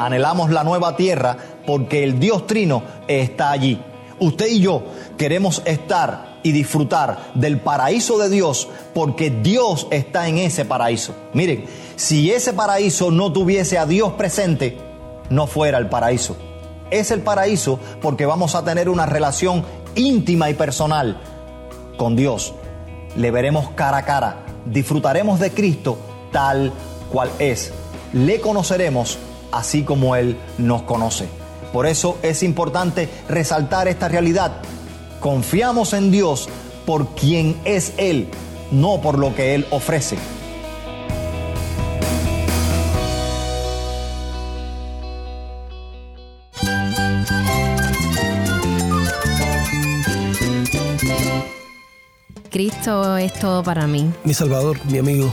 anhelamos la nueva tierra porque el Dios Trino está allí. Usted y yo queremos estar y disfrutar del paraíso de Dios porque Dios está en ese paraíso. Miren, si ese paraíso no tuviese a Dios presente, no fuera el paraíso. Es el paraíso porque vamos a tener una relación íntima y personal con Dios. Le veremos cara a cara, disfrutaremos de Cristo tal cual es. Le conoceremos así como Él nos conoce. Por eso es importante resaltar esta realidad. Confiamos en Dios por quien es Él, no por lo que Él ofrece. Cristo es todo para mí. Mi Salvador, mi amigo,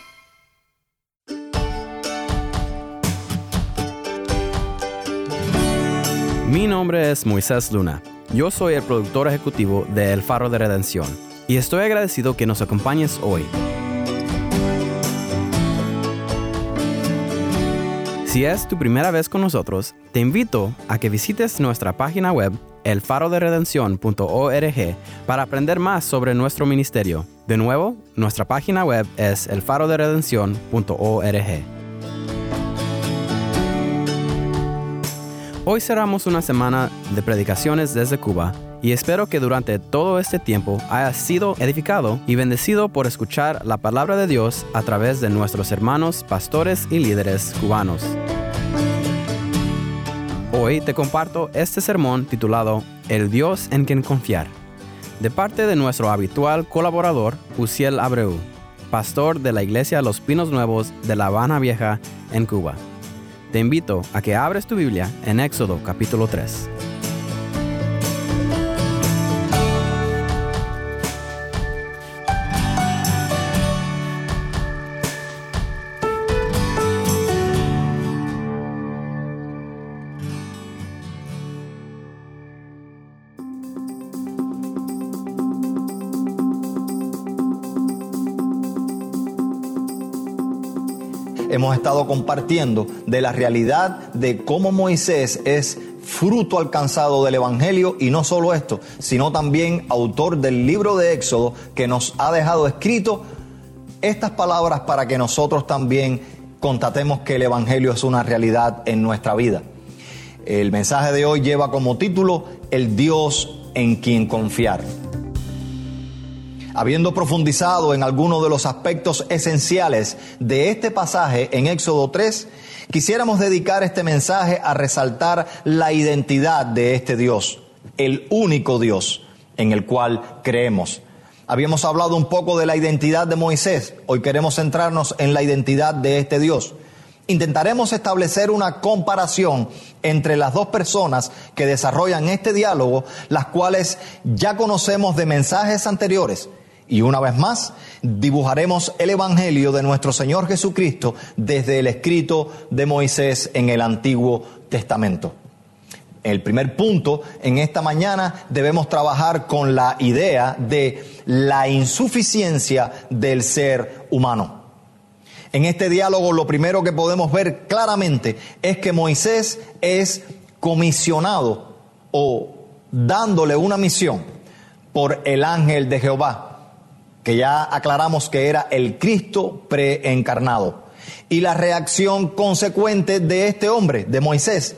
Mi nombre es Moisés Luna. Yo soy el productor ejecutivo de El Faro de Redención y estoy agradecido que nos acompañes hoy. Si es tu primera vez con nosotros, te invito a que visites nuestra página web elfaroderedención.org para aprender más sobre nuestro ministerio. De nuevo, nuestra página web es elfaroderedención.org. Hoy cerramos una semana de predicaciones desde Cuba y espero que durante todo este tiempo hayas sido edificado y bendecido por escuchar la palabra de Dios a través de nuestros hermanos pastores y líderes cubanos. Hoy te comparto este sermón titulado El Dios en quien confiar, de parte de nuestro habitual colaborador Uciel Abreu, pastor de la iglesia Los Pinos Nuevos de La Habana Vieja en Cuba. Te invito a que abres tu Biblia en Éxodo capítulo 3. Hemos estado compartiendo de la realidad de cómo Moisés es fruto alcanzado del Evangelio y no solo esto, sino también autor del libro de Éxodo que nos ha dejado escrito estas palabras para que nosotros también constatemos que el Evangelio es una realidad en nuestra vida. El mensaje de hoy lleva como título El Dios en quien confiar. Habiendo profundizado en algunos de los aspectos esenciales de este pasaje en Éxodo 3, quisiéramos dedicar este mensaje a resaltar la identidad de este Dios, el único Dios en el cual creemos. Habíamos hablado un poco de la identidad de Moisés, hoy queremos centrarnos en la identidad de este Dios. Intentaremos establecer una comparación entre las dos personas que desarrollan este diálogo, las cuales ya conocemos de mensajes anteriores y una vez más, dibujaremos el Evangelio de nuestro Señor Jesucristo desde el escrito de Moisés en el Antiguo Testamento. El primer punto, en esta mañana debemos trabajar con la idea de la insuficiencia del ser humano. En este diálogo lo primero que podemos ver claramente es que Moisés es comisionado o dándole una misión por el ángel de Jehová que ya aclaramos que era el Cristo preencarnado. Y la reacción consecuente de este hombre, de Moisés.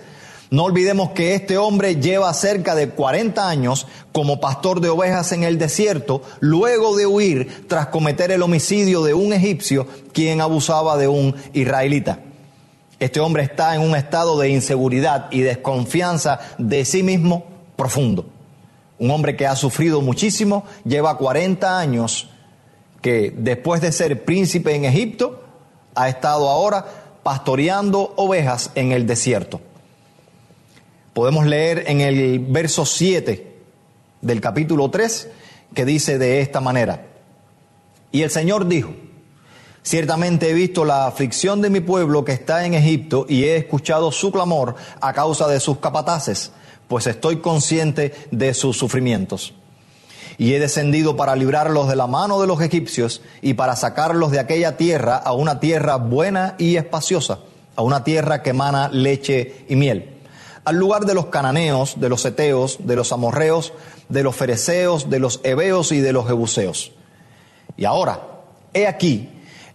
No olvidemos que este hombre lleva cerca de 40 años como pastor de ovejas en el desierto, luego de huir tras cometer el homicidio de un egipcio quien abusaba de un israelita. Este hombre está en un estado de inseguridad y desconfianza de sí mismo profundo. Un hombre que ha sufrido muchísimo, lleva 40 años que después de ser príncipe en Egipto, ha estado ahora pastoreando ovejas en el desierto. Podemos leer en el verso 7 del capítulo 3, que dice de esta manera, y el Señor dijo, Ciertamente he visto la aflicción de mi pueblo que está en Egipto y he escuchado su clamor a causa de sus capataces, pues estoy consciente de sus sufrimientos. Y he descendido para librarlos de la mano de los egipcios y para sacarlos de aquella tierra a una tierra buena y espaciosa, a una tierra que emana leche y miel, al lugar de los cananeos, de los eteos, de los amorreos, de los fereceos, de los heveos y de los jebuseos. Y ahora, he aquí,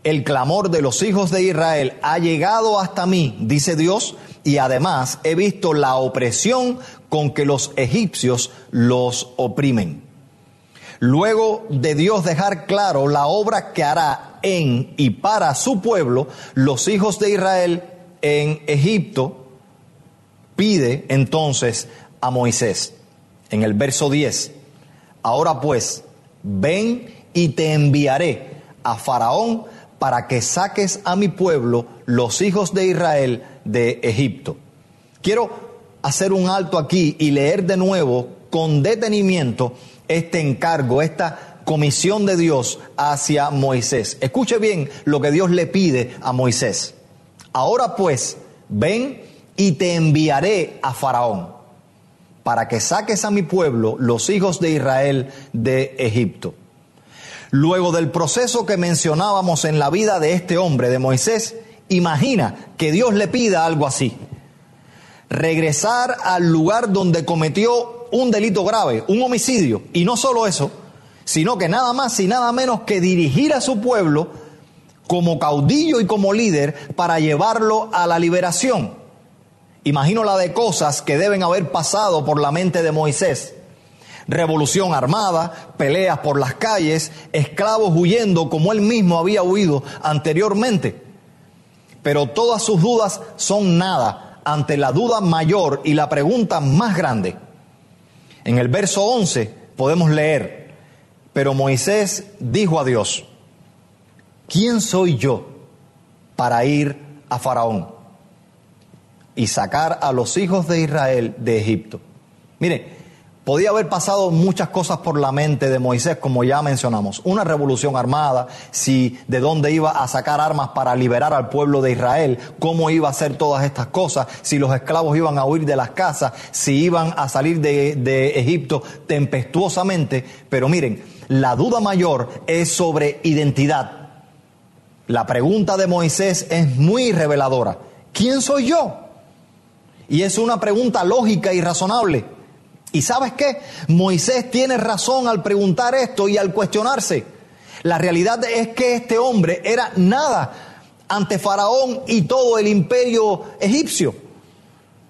el clamor de los hijos de Israel ha llegado hasta mí, dice Dios, y además he visto la opresión con que los egipcios los oprimen. Luego de Dios dejar claro la obra que hará en y para su pueblo, los hijos de Israel en Egipto, pide entonces a Moisés, en el verso 10, ahora pues, ven y te enviaré a Faraón para que saques a mi pueblo, los hijos de Israel, de Egipto. Quiero hacer un alto aquí y leer de nuevo con detenimiento este encargo, esta comisión de Dios hacia Moisés. Escuche bien lo que Dios le pide a Moisés. Ahora pues, ven y te enviaré a Faraón para que saques a mi pueblo, los hijos de Israel, de Egipto. Luego del proceso que mencionábamos en la vida de este hombre, de Moisés, imagina que Dios le pida algo así. Regresar al lugar donde cometió un delito grave, un homicidio. Y no solo eso, sino que nada más y nada menos que dirigir a su pueblo como caudillo y como líder para llevarlo a la liberación. Imagino la de cosas que deben haber pasado por la mente de Moisés revolución armada, peleas por las calles, esclavos huyendo como él mismo había huido anteriormente. Pero todas sus dudas son nada ante la duda mayor y la pregunta más grande. En el verso 11 podemos leer, pero Moisés dijo a Dios, ¿quién soy yo para ir a Faraón y sacar a los hijos de Israel de Egipto? Mire, Podía haber pasado muchas cosas por la mente de Moisés, como ya mencionamos. Una revolución armada, si de dónde iba a sacar armas para liberar al pueblo de Israel, cómo iba a hacer todas estas cosas, si los esclavos iban a huir de las casas, si iban a salir de, de Egipto tempestuosamente. Pero miren, la duda mayor es sobre identidad. La pregunta de Moisés es muy reveladora. ¿Quién soy yo? Y es una pregunta lógica y razonable. Y sabes qué? Moisés tiene razón al preguntar esto y al cuestionarse. La realidad es que este hombre era nada ante Faraón y todo el imperio egipcio.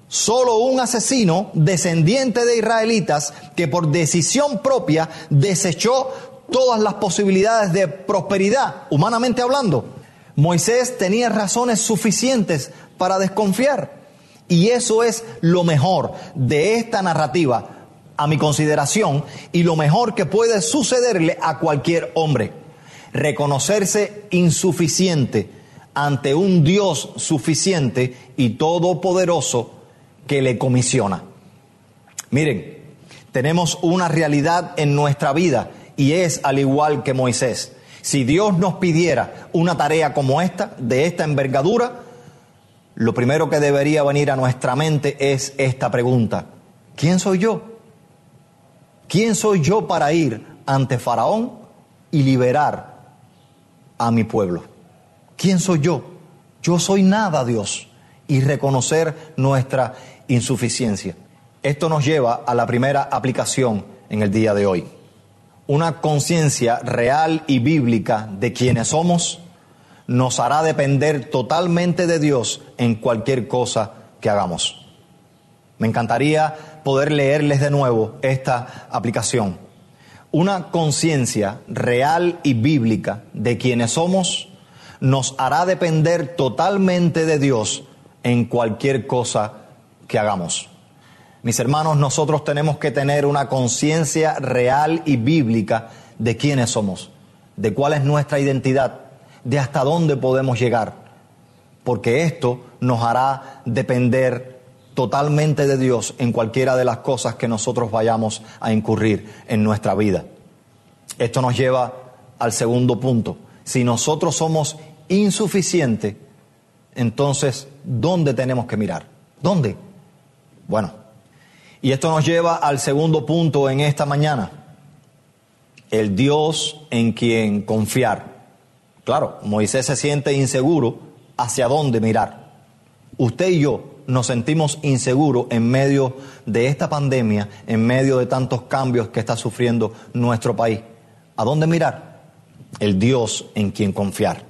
Solo un asesino descendiente de israelitas que por decisión propia desechó todas las posibilidades de prosperidad, humanamente hablando. Moisés tenía razones suficientes para desconfiar. Y eso es lo mejor de esta narrativa, a mi consideración, y lo mejor que puede sucederle a cualquier hombre. Reconocerse insuficiente ante un Dios suficiente y todopoderoso que le comisiona. Miren, tenemos una realidad en nuestra vida y es al igual que Moisés. Si Dios nos pidiera una tarea como esta, de esta envergadura, lo primero que debería venir a nuestra mente es esta pregunta. ¿Quién soy yo? ¿Quién soy yo para ir ante Faraón y liberar a mi pueblo? ¿Quién soy yo? Yo soy nada, Dios, y reconocer nuestra insuficiencia. Esto nos lleva a la primera aplicación en el día de hoy. Una conciencia real y bíblica de quienes somos nos hará depender totalmente de Dios en cualquier cosa que hagamos. Me encantaría poder leerles de nuevo esta aplicación. Una conciencia real y bíblica de quienes somos nos hará depender totalmente de Dios en cualquier cosa que hagamos. Mis hermanos, nosotros tenemos que tener una conciencia real y bíblica de quiénes somos, de cuál es nuestra identidad, de hasta dónde podemos llegar, porque esto nos hará depender totalmente de Dios en cualquiera de las cosas que nosotros vayamos a incurrir en nuestra vida. Esto nos lleva al segundo punto. Si nosotros somos insuficientes, entonces, ¿dónde tenemos que mirar? ¿Dónde? Bueno, y esto nos lleva al segundo punto en esta mañana. El Dios en quien confiar. Claro, Moisés se siente inseguro hacia dónde mirar. Usted y yo nos sentimos inseguros en medio de esta pandemia, en medio de tantos cambios que está sufriendo nuestro país. ¿A dónde mirar? El Dios en quien confiar.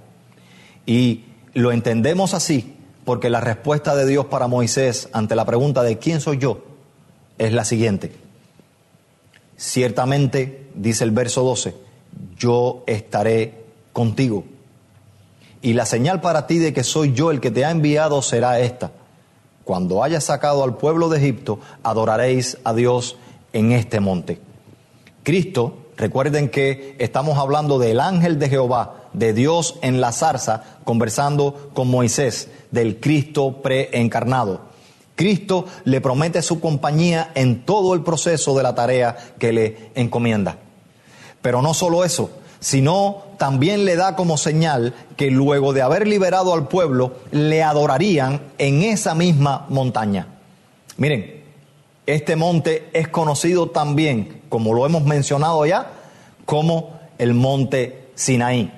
Y lo entendemos así porque la respuesta de Dios para Moisés ante la pregunta de quién soy yo es la siguiente. Ciertamente, dice el verso 12, yo estaré contigo. Y la señal para ti de que soy yo el que te ha enviado será esta. Cuando hayas sacado al pueblo de Egipto, adoraréis a Dios en este monte. Cristo, recuerden que estamos hablando del ángel de Jehová, de Dios en la zarza, conversando con Moisés, del Cristo preencarnado. Cristo le promete su compañía en todo el proceso de la tarea que le encomienda. Pero no solo eso, sino también le da como señal que luego de haber liberado al pueblo, le adorarían en esa misma montaña. Miren, este monte es conocido también, como lo hemos mencionado ya, como el monte Sinaí.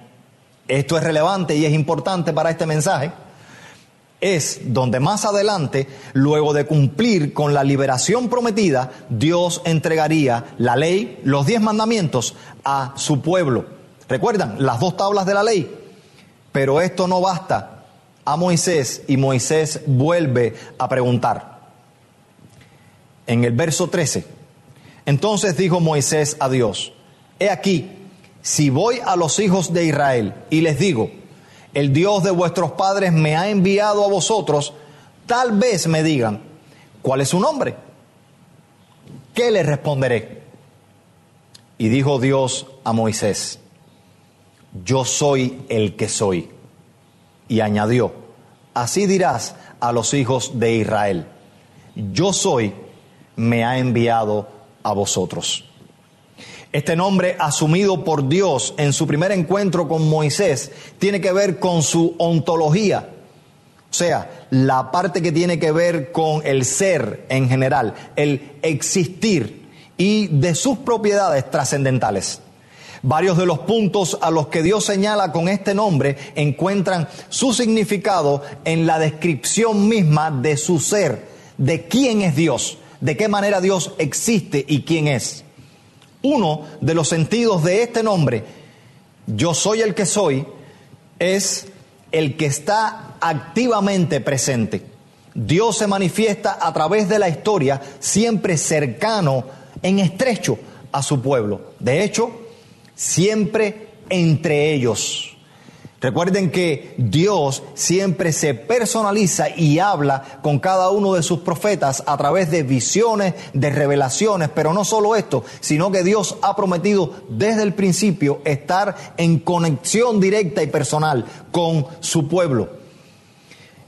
Esto es relevante y es importante para este mensaje es donde más adelante, luego de cumplir con la liberación prometida, Dios entregaría la ley, los diez mandamientos a su pueblo. ¿Recuerdan? Las dos tablas de la ley. Pero esto no basta a Moisés y Moisés vuelve a preguntar. En el verso 13, entonces dijo Moisés a Dios, he aquí, si voy a los hijos de Israel y les digo, el Dios de vuestros padres me ha enviado a vosotros, tal vez me digan, ¿cuál es su nombre? ¿Qué le responderé? Y dijo Dios a Moisés, yo soy el que soy. Y añadió, así dirás a los hijos de Israel, yo soy, me ha enviado a vosotros. Este nombre asumido por Dios en su primer encuentro con Moisés tiene que ver con su ontología, o sea, la parte que tiene que ver con el ser en general, el existir y de sus propiedades trascendentales. Varios de los puntos a los que Dios señala con este nombre encuentran su significado en la descripción misma de su ser, de quién es Dios, de qué manera Dios existe y quién es. Uno de los sentidos de este nombre, yo soy el que soy, es el que está activamente presente. Dios se manifiesta a través de la historia, siempre cercano, en estrecho a su pueblo. De hecho, siempre entre ellos. Recuerden que Dios siempre se personaliza y habla con cada uno de sus profetas a través de visiones, de revelaciones, pero no solo esto, sino que Dios ha prometido desde el principio estar en conexión directa y personal con su pueblo.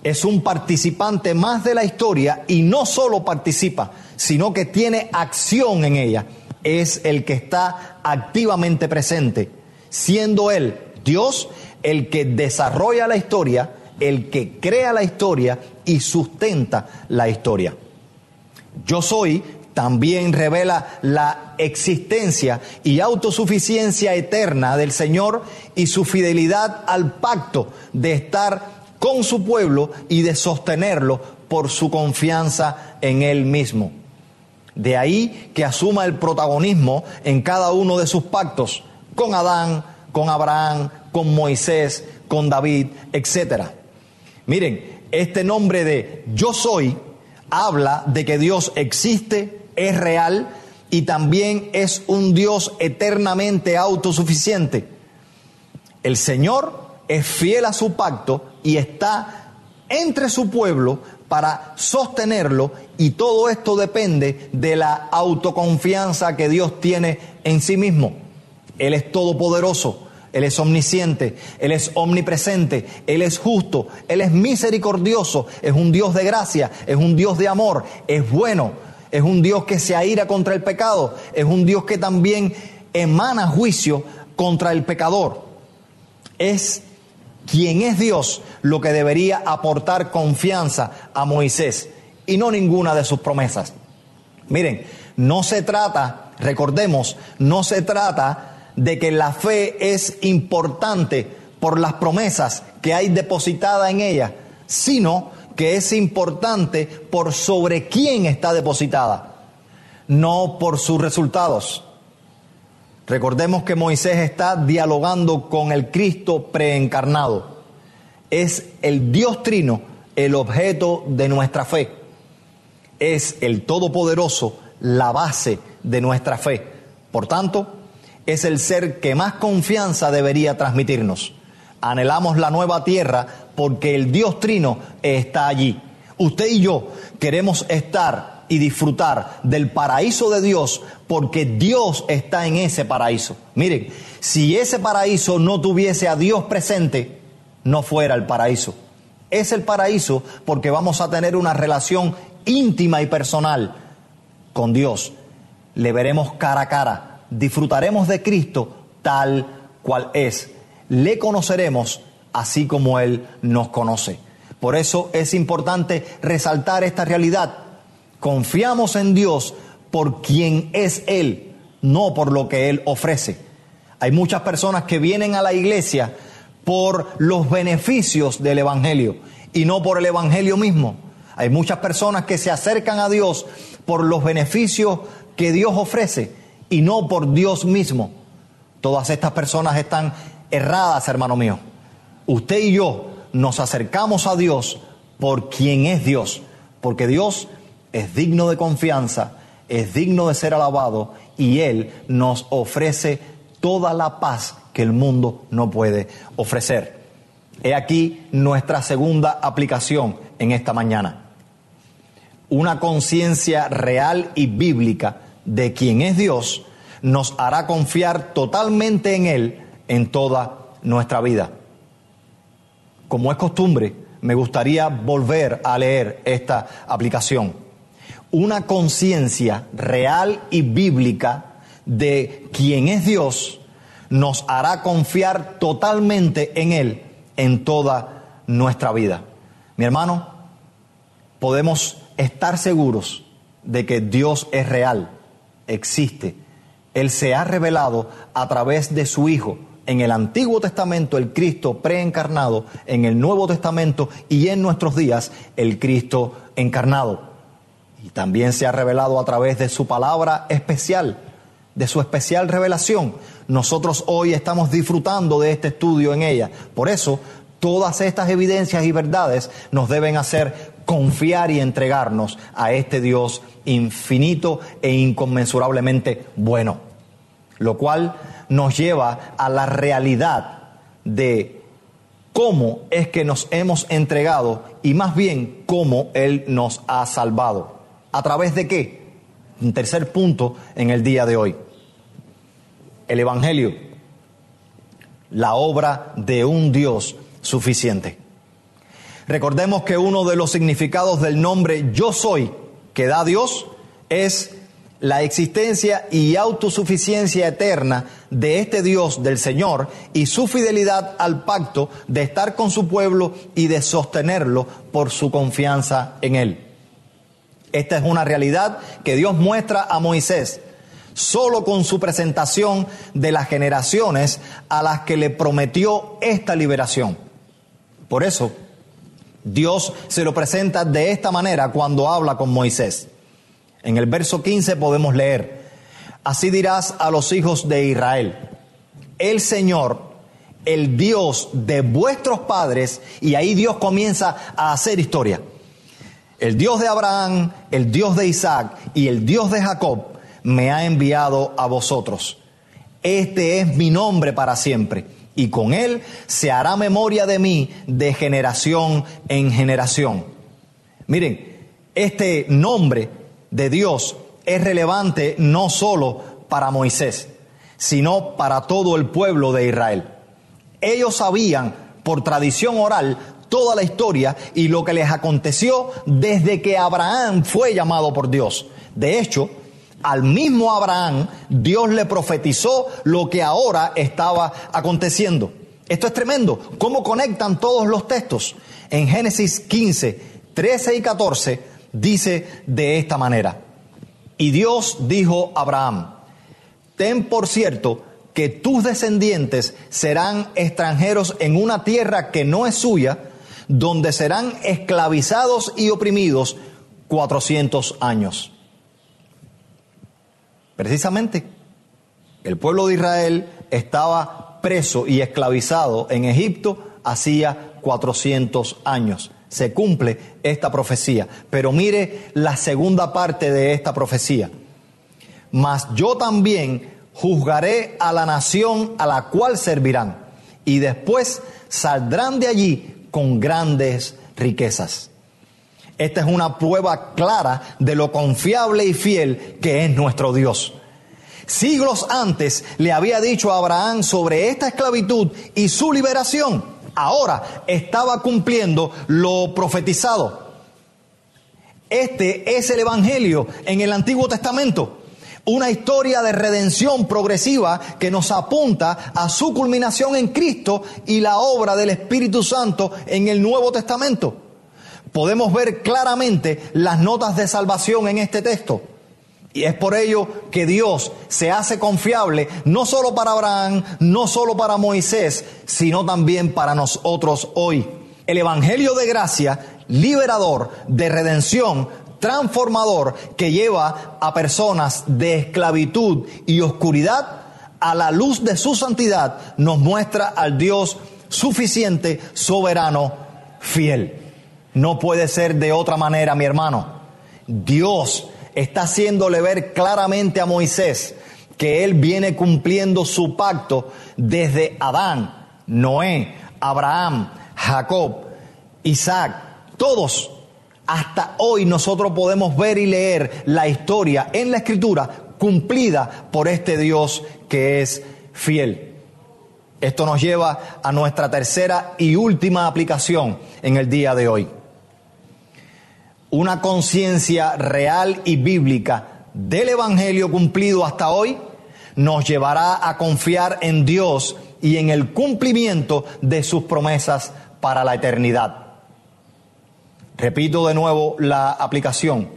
Es un participante más de la historia y no solo participa, sino que tiene acción en ella. Es el que está activamente presente, siendo Él Dios el que desarrolla la historia, el que crea la historia y sustenta la historia. Yo soy también revela la existencia y autosuficiencia eterna del Señor y su fidelidad al pacto de estar con su pueblo y de sostenerlo por su confianza en Él mismo. De ahí que asuma el protagonismo en cada uno de sus pactos, con Adán, con Abraham, con Moisés, con David, etc. Miren, este nombre de yo soy habla de que Dios existe, es real y también es un Dios eternamente autosuficiente. El Señor es fiel a su pacto y está entre su pueblo para sostenerlo y todo esto depende de la autoconfianza que Dios tiene en sí mismo. Él es todopoderoso, Él es omnisciente, Él es omnipresente, Él es justo, Él es misericordioso, es un Dios de gracia, es un Dios de amor, es bueno, es un Dios que se aira contra el pecado, es un Dios que también emana juicio contra el pecador. Es quien es Dios lo que debería aportar confianza a Moisés y no ninguna de sus promesas. Miren, no se trata, recordemos, no se trata de que la fe es importante por las promesas que hay depositada en ella, sino que es importante por sobre quién está depositada, no por sus resultados. Recordemos que Moisés está dialogando con el Cristo preencarnado. Es el Dios trino el objeto de nuestra fe. Es el Todopoderoso la base de nuestra fe. Por tanto, es el ser que más confianza debería transmitirnos. Anhelamos la nueva tierra porque el Dios Trino está allí. Usted y yo queremos estar y disfrutar del paraíso de Dios porque Dios está en ese paraíso. Miren, si ese paraíso no tuviese a Dios presente, no fuera el paraíso. Es el paraíso porque vamos a tener una relación íntima y personal con Dios. Le veremos cara a cara disfrutaremos de Cristo tal cual es. Le conoceremos así como Él nos conoce. Por eso es importante resaltar esta realidad. Confiamos en Dios por quien es Él, no por lo que Él ofrece. Hay muchas personas que vienen a la iglesia por los beneficios del Evangelio y no por el Evangelio mismo. Hay muchas personas que se acercan a Dios por los beneficios que Dios ofrece y no por Dios mismo. Todas estas personas están erradas, hermano mío. Usted y yo nos acercamos a Dios por quien es Dios, porque Dios es digno de confianza, es digno de ser alabado y Él nos ofrece toda la paz que el mundo no puede ofrecer. He aquí nuestra segunda aplicación en esta mañana. Una conciencia real y bíblica de quien es Dios nos hará confiar totalmente en Él en toda nuestra vida. Como es costumbre, me gustaría volver a leer esta aplicación. Una conciencia real y bíblica de quien es Dios nos hará confiar totalmente en Él en toda nuestra vida. Mi hermano, podemos estar seguros de que Dios es real existe. Él se ha revelado a través de su Hijo. En el Antiguo Testamento el Cristo preencarnado, en el Nuevo Testamento y en nuestros días el Cristo encarnado. Y también se ha revelado a través de su palabra especial, de su especial revelación. Nosotros hoy estamos disfrutando de este estudio en ella. Por eso, todas estas evidencias y verdades nos deben hacer confiar y entregarnos a este Dios infinito e inconmensurablemente bueno. Lo cual nos lleva a la realidad de cómo es que nos hemos entregado y más bien cómo Él nos ha salvado. ¿A través de qué? Un tercer punto en el día de hoy. El Evangelio, la obra de un Dios suficiente. Recordemos que uno de los significados del nombre yo soy que da Dios es la existencia y autosuficiencia eterna de este Dios del Señor y su fidelidad al pacto de estar con su pueblo y de sostenerlo por su confianza en Él. Esta es una realidad que Dios muestra a Moisés solo con su presentación de las generaciones a las que le prometió esta liberación. Por eso, Dios se lo presenta de esta manera cuando habla con Moisés. En el verso 15 podemos leer, así dirás a los hijos de Israel, el Señor, el Dios de vuestros padres, y ahí Dios comienza a hacer historia. El Dios de Abraham, el Dios de Isaac y el Dios de Jacob me ha enviado a vosotros. Este es mi nombre para siempre y con él se hará memoria de mí de generación en generación. Miren, este nombre de Dios es relevante no solo para Moisés, sino para todo el pueblo de Israel. Ellos sabían por tradición oral toda la historia y lo que les aconteció desde que Abraham fue llamado por Dios. De hecho, al mismo Abraham Dios le profetizó lo que ahora estaba aconteciendo. Esto es tremendo. ¿Cómo conectan todos los textos? En Génesis 15, 13 y 14 dice de esta manera. Y Dios dijo a Abraham, ten por cierto que tus descendientes serán extranjeros en una tierra que no es suya, donde serán esclavizados y oprimidos 400 años. Precisamente, el pueblo de Israel estaba preso y esclavizado en Egipto hacía 400 años. Se cumple esta profecía. Pero mire la segunda parte de esta profecía. Mas yo también juzgaré a la nación a la cual servirán, y después saldrán de allí con grandes riquezas. Esta es una prueba clara de lo confiable y fiel que es nuestro Dios. Siglos antes le había dicho a Abraham sobre esta esclavitud y su liberación. Ahora estaba cumpliendo lo profetizado. Este es el Evangelio en el Antiguo Testamento. Una historia de redención progresiva que nos apunta a su culminación en Cristo y la obra del Espíritu Santo en el Nuevo Testamento. Podemos ver claramente las notas de salvación en este texto. Y es por ello que Dios se hace confiable no solo para Abraham, no solo para Moisés, sino también para nosotros hoy. El Evangelio de gracia, liberador, de redención, transformador, que lleva a personas de esclavitud y oscuridad a la luz de su santidad, nos muestra al Dios suficiente, soberano, fiel. No puede ser de otra manera, mi hermano. Dios está haciéndole ver claramente a Moisés que él viene cumpliendo su pacto desde Adán, Noé, Abraham, Jacob, Isaac, todos. Hasta hoy nosotros podemos ver y leer la historia en la escritura cumplida por este Dios que es fiel. Esto nos lleva a nuestra tercera y última aplicación en el día de hoy una conciencia real y bíblica del Evangelio cumplido hasta hoy, nos llevará a confiar en Dios y en el cumplimiento de sus promesas para la eternidad. Repito de nuevo la aplicación.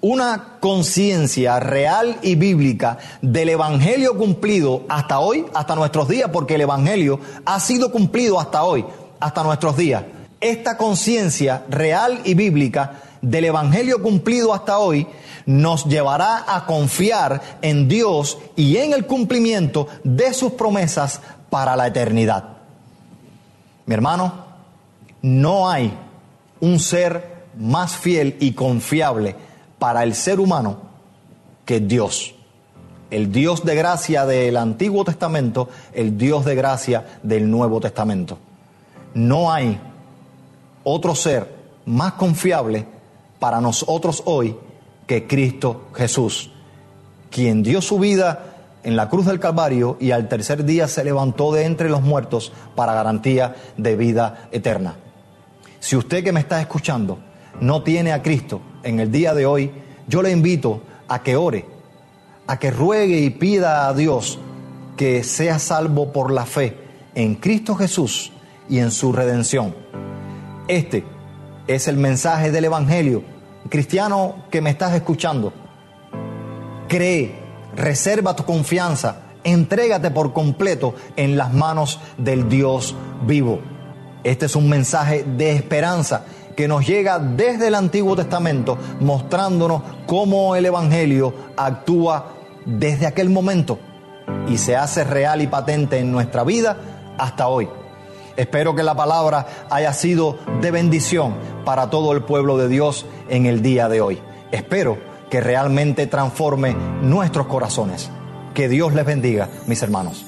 Una conciencia real y bíblica del Evangelio cumplido hasta hoy, hasta nuestros días, porque el Evangelio ha sido cumplido hasta hoy, hasta nuestros días. Esta conciencia real y bíblica del Evangelio cumplido hasta hoy nos llevará a confiar en Dios y en el cumplimiento de sus promesas para la eternidad. Mi hermano, no hay un ser más fiel y confiable para el ser humano que Dios. El Dios de gracia del Antiguo Testamento, el Dios de gracia del Nuevo Testamento. No hay otro ser más confiable para nosotros hoy que Cristo Jesús, quien dio su vida en la cruz del Calvario y al tercer día se levantó de entre los muertos para garantía de vida eterna. Si usted que me está escuchando no tiene a Cristo en el día de hoy, yo le invito a que ore, a que ruegue y pida a Dios que sea salvo por la fe en Cristo Jesús y en su redención. Este es el mensaje del Evangelio. Cristiano que me estás escuchando, cree, reserva tu confianza, entrégate por completo en las manos del Dios vivo. Este es un mensaje de esperanza que nos llega desde el Antiguo Testamento mostrándonos cómo el Evangelio actúa desde aquel momento y se hace real y patente en nuestra vida hasta hoy. Espero que la palabra haya sido de bendición para todo el pueblo de Dios en el día de hoy. Espero que realmente transforme nuestros corazones. Que Dios les bendiga, mis hermanos.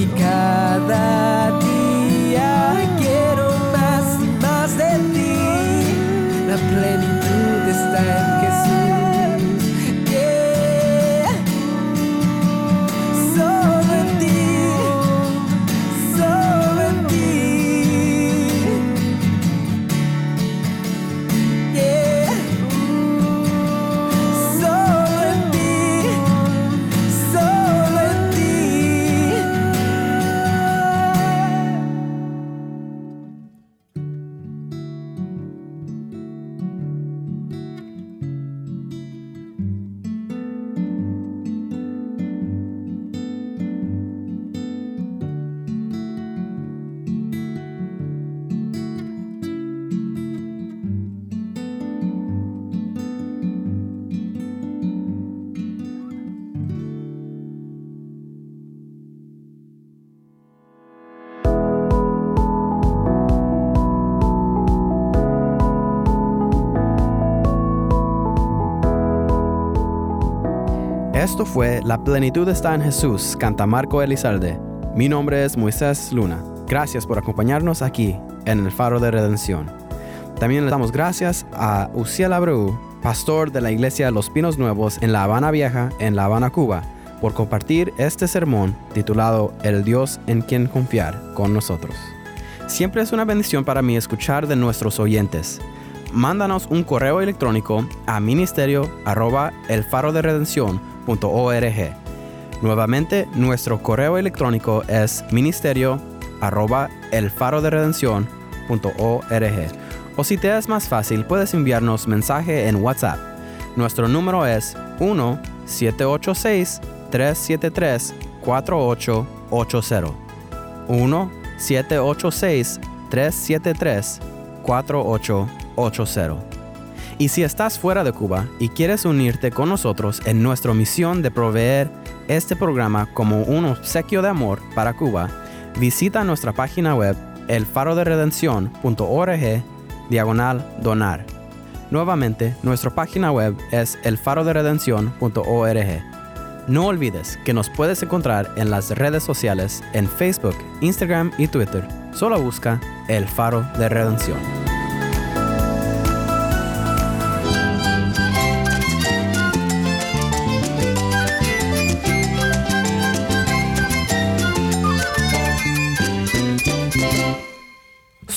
Y cada día quiero más y más de ti. La plenitud está en Esto fue La plenitud está en Jesús, canta Marco Elizalde. Mi nombre es Moisés Luna. Gracias por acompañarnos aquí en el Faro de Redención. También le damos gracias a Uciel Abreu, pastor de la iglesia Los Pinos Nuevos en La Habana Vieja, en La Habana, Cuba, por compartir este sermón titulado El Dios en quien confiar con nosotros. Siempre es una bendición para mí escuchar de nuestros oyentes. Mándanos un correo electrónico a ministerio arroba elfaroderedención.org. Nuevamente, nuestro correo electrónico es ministerio arroba elfaroderedención.org. O si te es más fácil, puedes enviarnos mensaje en WhatsApp. Nuestro número es 1-786-373-4880. 1-786-373-4880. Y si estás fuera de Cuba y quieres unirte con nosotros en nuestra misión de proveer este programa como un obsequio de amor para Cuba, visita nuestra página web elfaroderedención.org diagonal donar. Nuevamente, nuestra página web es elfaroderedención.org. No olvides que nos puedes encontrar en las redes sociales en Facebook, Instagram y Twitter. Solo busca El Faro de Redención.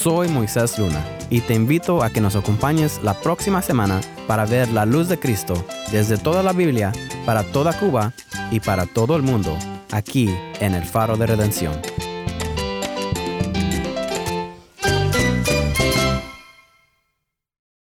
Soy Moisés Luna y te invito a que nos acompañes la próxima semana para ver la luz de Cristo desde toda la Biblia, para toda Cuba y para todo el mundo, aquí en el Faro de Redención.